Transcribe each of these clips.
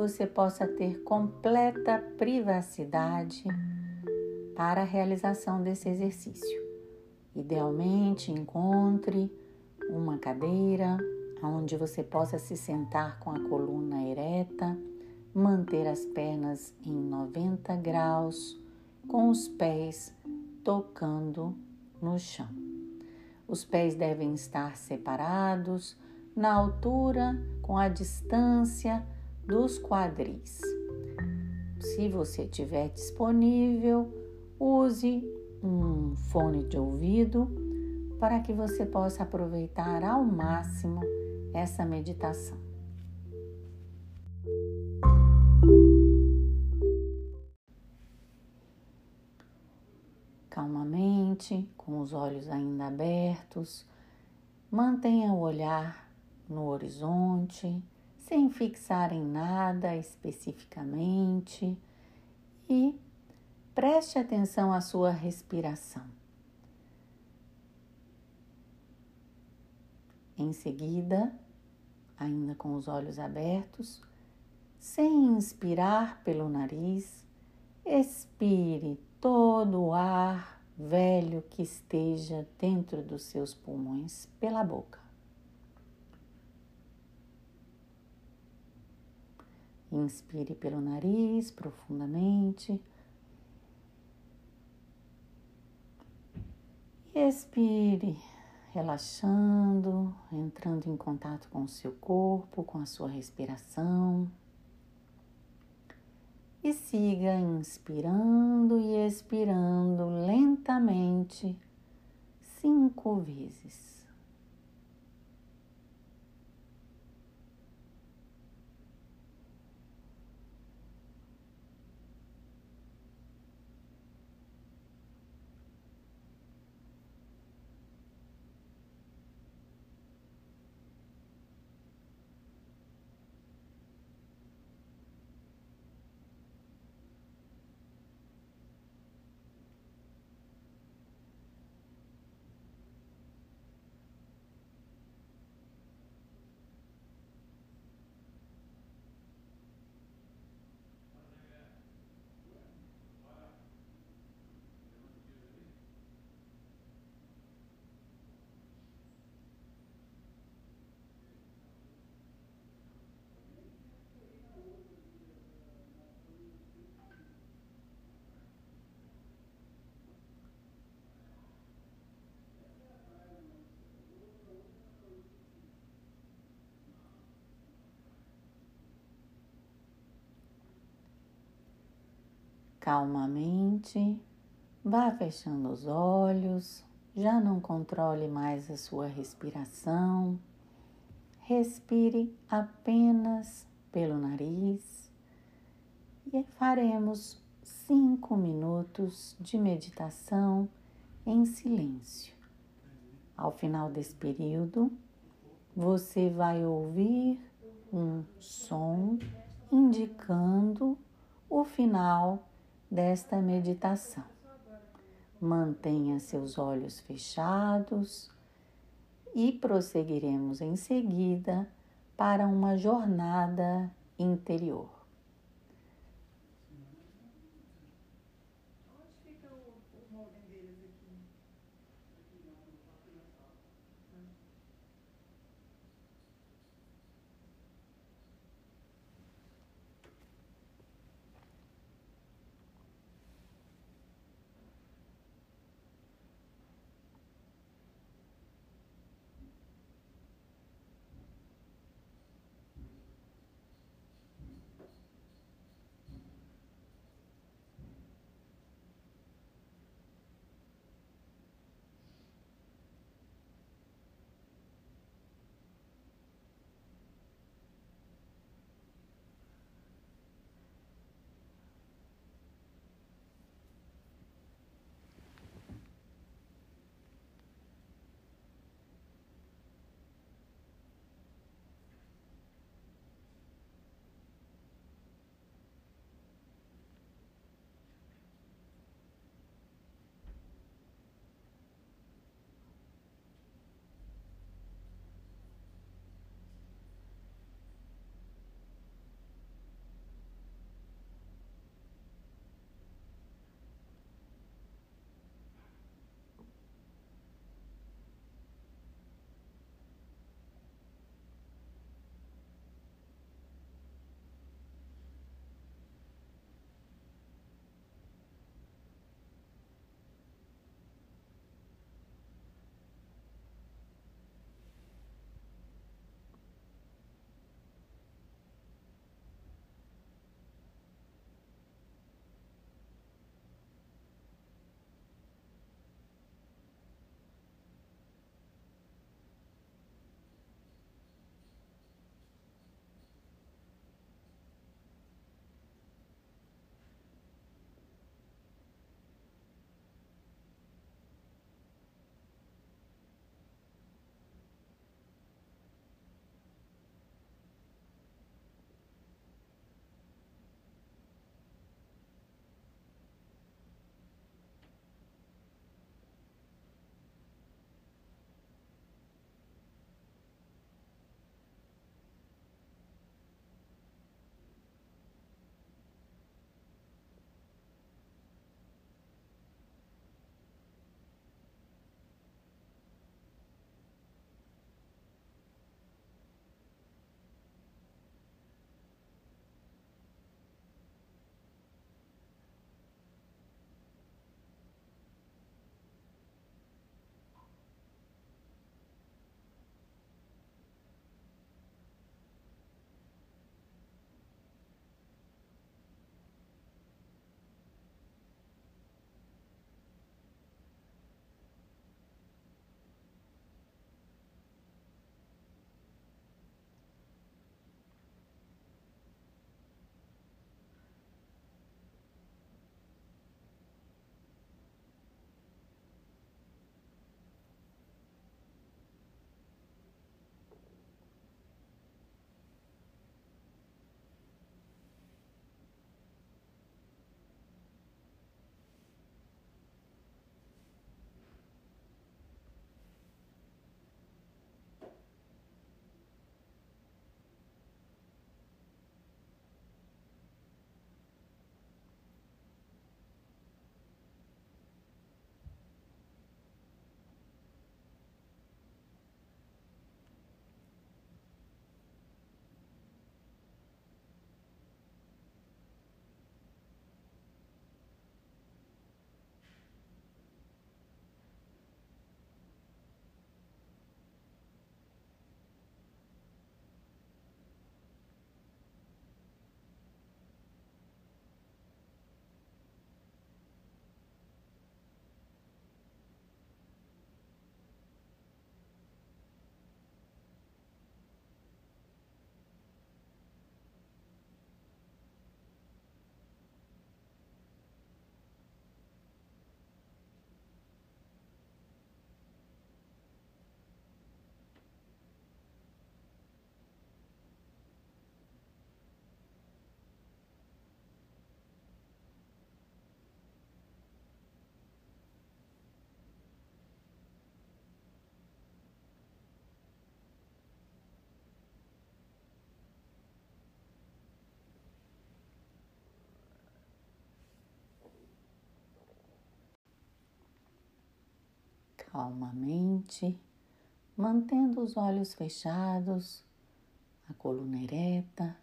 você possa ter completa privacidade para a realização desse exercício. Idealmente, encontre uma cadeira onde você possa se sentar com a coluna ereta, manter as pernas em 90 graus, com os pés tocando no chão. Os pés devem estar separados na altura com a distância dos quadris. Se você tiver disponível, use um fone de ouvido para que você possa aproveitar ao máximo essa meditação. Calmamente, com os olhos ainda abertos, mantenha o olhar no horizonte sem fixar em nada especificamente e preste atenção à sua respiração. Em seguida, ainda com os olhos abertos, sem inspirar pelo nariz, expire todo o ar velho que esteja dentro dos seus pulmões pela boca. Inspire pelo nariz profundamente. E expire, relaxando, entrando em contato com o seu corpo, com a sua respiração. E siga inspirando e expirando lentamente cinco vezes. Calmamente, vá fechando os olhos, já não controle mais a sua respiração. Respire apenas pelo nariz e faremos cinco minutos de meditação em silêncio. Ao final desse período, você vai ouvir um som indicando o final desta meditação. Mantenha seus olhos fechados e prosseguiremos em seguida para uma jornada interior. Onde fica o, o calmamente, mantendo os olhos fechados, a coluna ereta.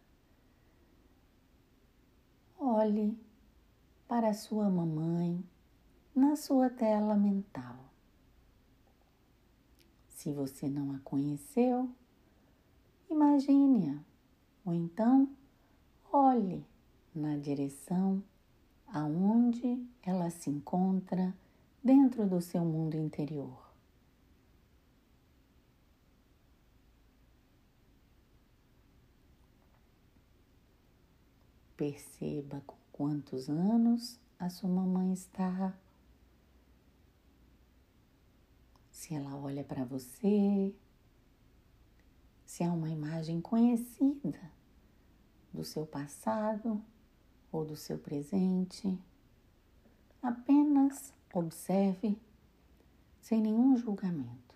Olhe para sua mamãe na sua tela mental. Se você não a conheceu, imagine-a, ou então olhe na direção aonde ela se encontra dentro do seu mundo interior. Perceba com quantos anos a sua mamãe está. Se ela olha para você, se é uma imagem conhecida do seu passado ou do seu presente. Apenas observe sem nenhum julgamento.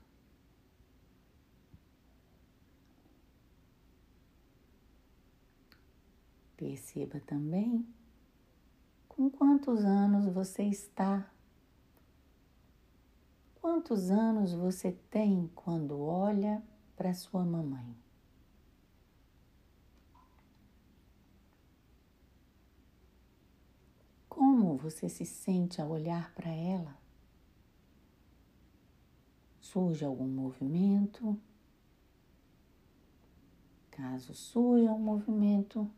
Perceba também com quantos anos você está. Quantos anos você tem quando olha para sua mamãe? Como você se sente ao olhar para ela? Surge algum movimento? Caso surja um movimento,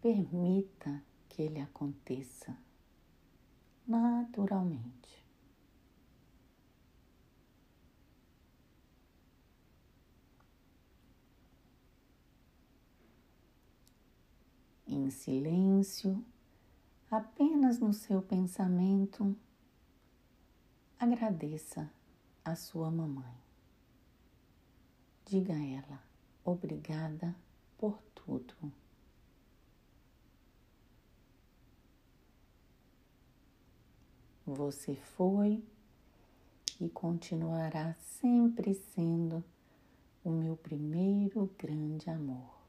permita que ele aconteça naturalmente. Em silêncio, apenas no seu pensamento, agradeça a sua mamãe. Diga a ela obrigada por tudo. Você foi e continuará sempre sendo o meu primeiro grande amor.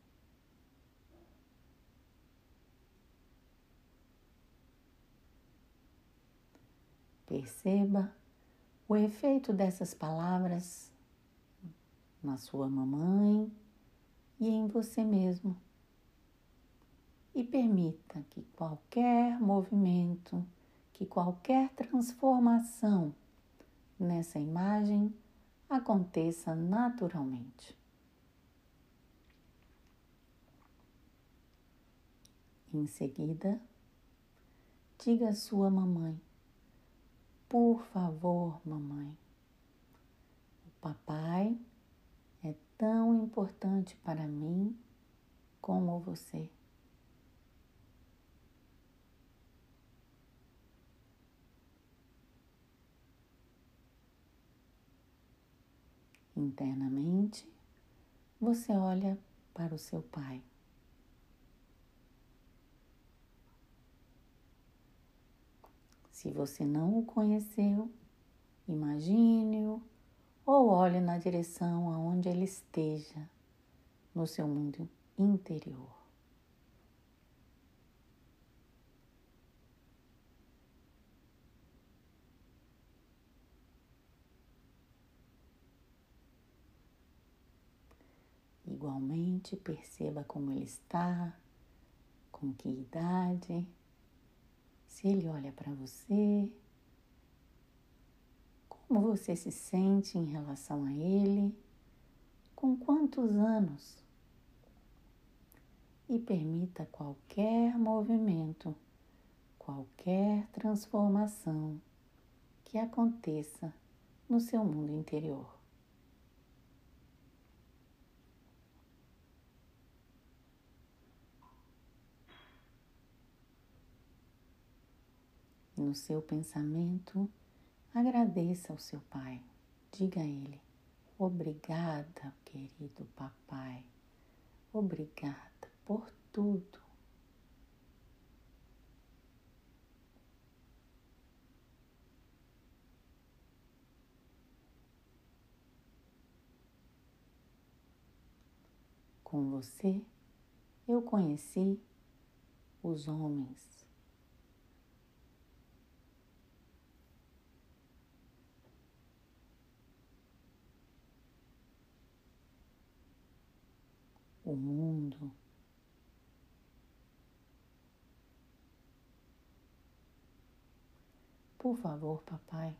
Perceba o efeito dessas palavras na sua mamãe e em você mesmo. E permita que qualquer movimento que qualquer transformação nessa imagem aconteça naturalmente. Em seguida, diga à sua mamãe: Por favor, mamãe, o papai é tão importante para mim como você. Internamente, você olha para o seu pai. Se você não o conheceu, imagine-o ou olhe na direção aonde ele esteja no seu mundo interior. Igualmente, perceba como ele está, com que idade, se ele olha para você, como você se sente em relação a ele, com quantos anos. E permita qualquer movimento, qualquer transformação que aconteça no seu mundo interior. No seu pensamento, agradeça ao seu pai. Diga a ele: Obrigada, querido papai. Obrigada por tudo. Com você, eu conheci os homens o mundo. Por favor, papai,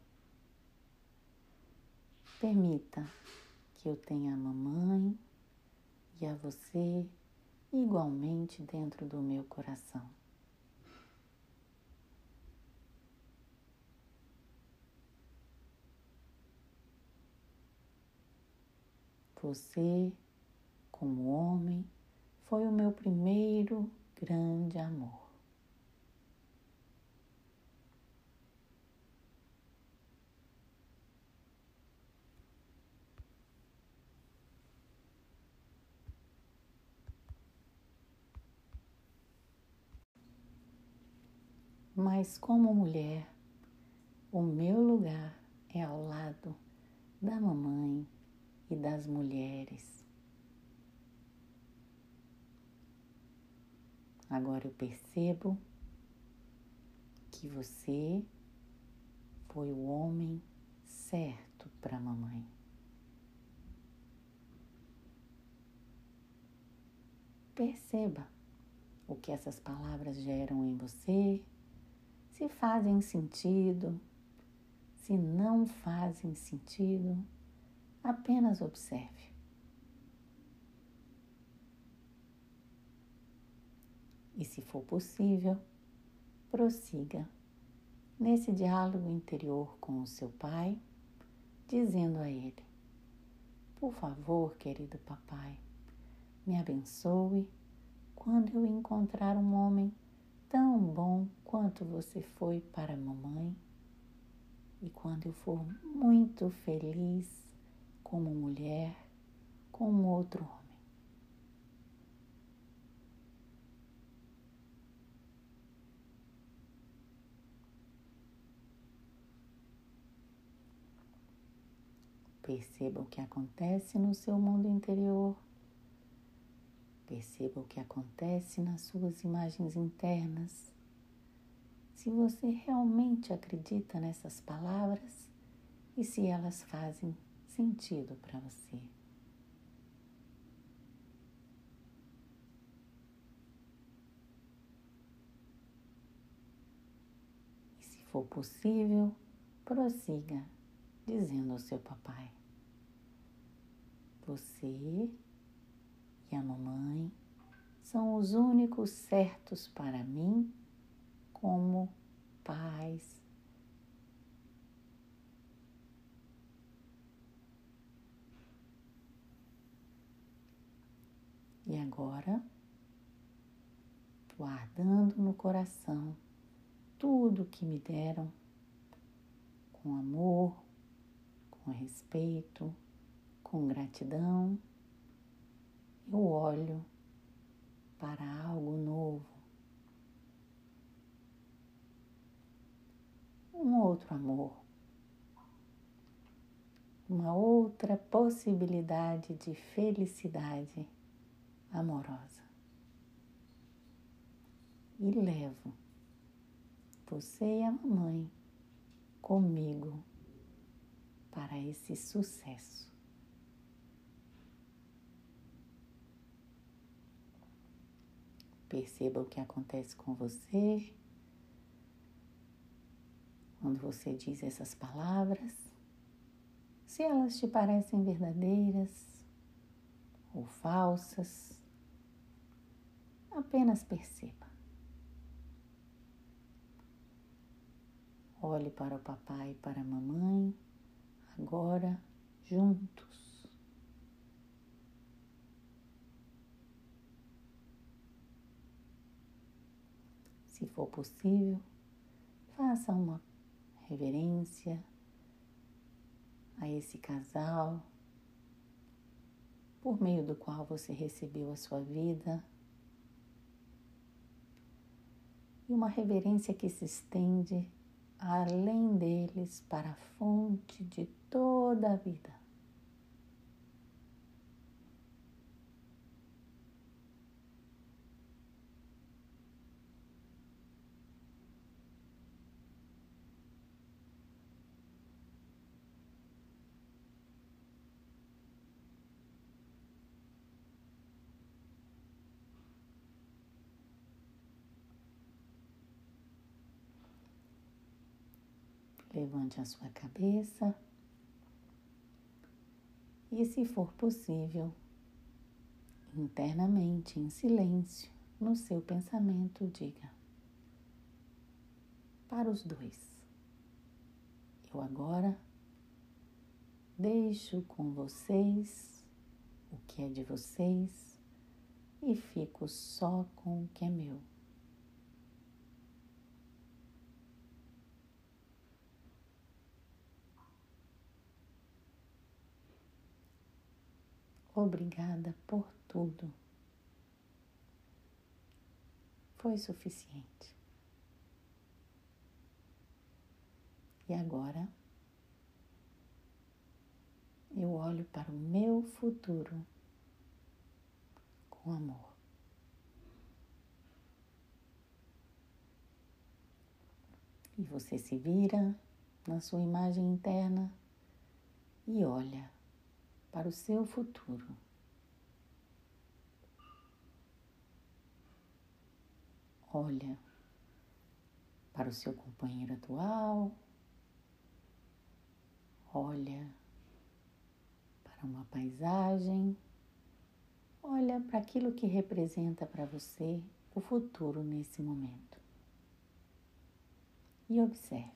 permita que eu tenha a mamãe e a você igualmente dentro do meu coração. Você, como homem, foi o meu primeiro grande amor. Mas como mulher, o meu lugar é ao lado da mamãe e das mulheres. Agora eu percebo que você foi o homem certo para mamãe. Perceba o que essas palavras geram em você se fazem sentido, se não fazem sentido, apenas observe. E se for possível, prossiga nesse diálogo interior com o seu pai, dizendo a ele: Por favor, querido papai, me abençoe quando eu encontrar um homem tão bom quanto você foi para mamãe e quando eu for muito feliz como mulher com outro homem. Perceba o que acontece no seu mundo interior Perceba o que acontece nas suas imagens internas. Se você realmente acredita nessas palavras e se elas fazem sentido para você. E se for possível, prossiga dizendo ao seu papai: Você e a mamãe são os únicos certos para mim como pais. E agora, guardando no coração tudo que me deram com amor, com respeito, com gratidão eu olho para algo novo, um outro amor, uma outra possibilidade de felicidade amorosa. E levo você e a mamãe comigo para esse sucesso. Perceba o que acontece com você quando você diz essas palavras. Se elas te parecem verdadeiras ou falsas, apenas perceba. Olhe para o papai e para a mamãe, agora juntos. Se for possível, faça uma reverência a esse casal por meio do qual você recebeu a sua vida. E uma reverência que se estende além deles para a fonte de toda a vida. Levante a sua cabeça e, se for possível, internamente, em silêncio, no seu pensamento, diga para os dois: Eu agora deixo com vocês o que é de vocês e fico só com o que é meu. Obrigada por tudo. Foi suficiente. E agora eu olho para o meu futuro com amor. E você se vira na sua imagem interna e olha para o seu futuro. Olha para o seu companheiro atual, olha para uma paisagem, olha para aquilo que representa para você o futuro nesse momento. E observe.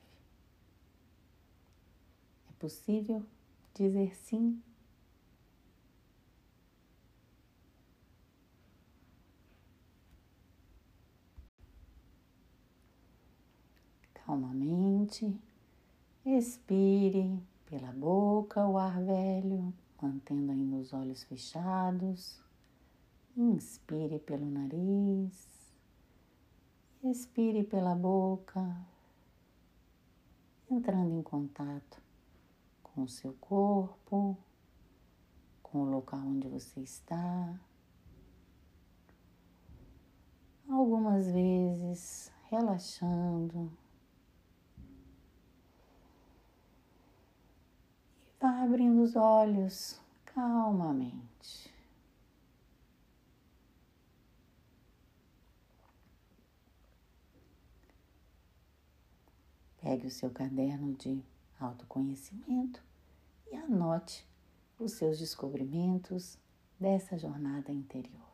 É possível dizer sim calmamente, expire pela boca o ar velho, mantendo ainda os olhos fechados. Inspire pelo nariz, expire pela boca, entrando em contato com o seu corpo, com o local onde você está. Algumas vezes relaxando abrindo os olhos calmamente. Pegue o seu caderno de autoconhecimento e anote os seus descobrimentos dessa jornada interior.